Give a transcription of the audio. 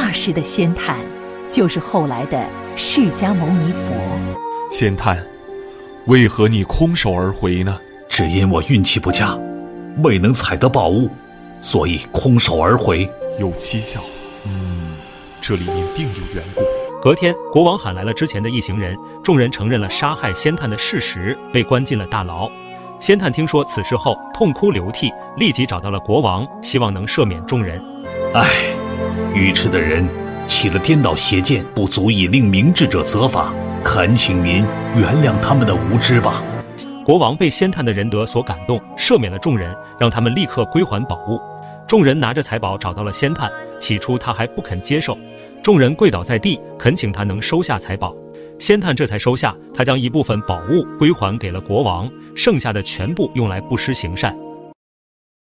那时的仙探，就是后来的释迦牟尼佛。仙探，为何你空手而回呢？只因我运气不佳，未能采得宝物，所以空手而回。有蹊跷，嗯，这里面定有缘故。隔天，国王喊来了之前的一行人，众人承认了杀害仙探的事实，被关进了大牢。仙探听说此事后，痛哭流涕，立即找到了国王，希望能赦免众人。唉，愚痴的人起了颠倒邪见，不足以令明智者责罚。恳请您原谅他们的无知吧。国王被仙探的仁德所感动，赦免了众人，让他们立刻归还宝物。众人拿着财宝找到了仙探，起初他还不肯接受。众人跪倒在地，恳请他能收下财宝。仙探这才收下，他将一部分宝物归还给了国王，剩下的全部用来布施行善。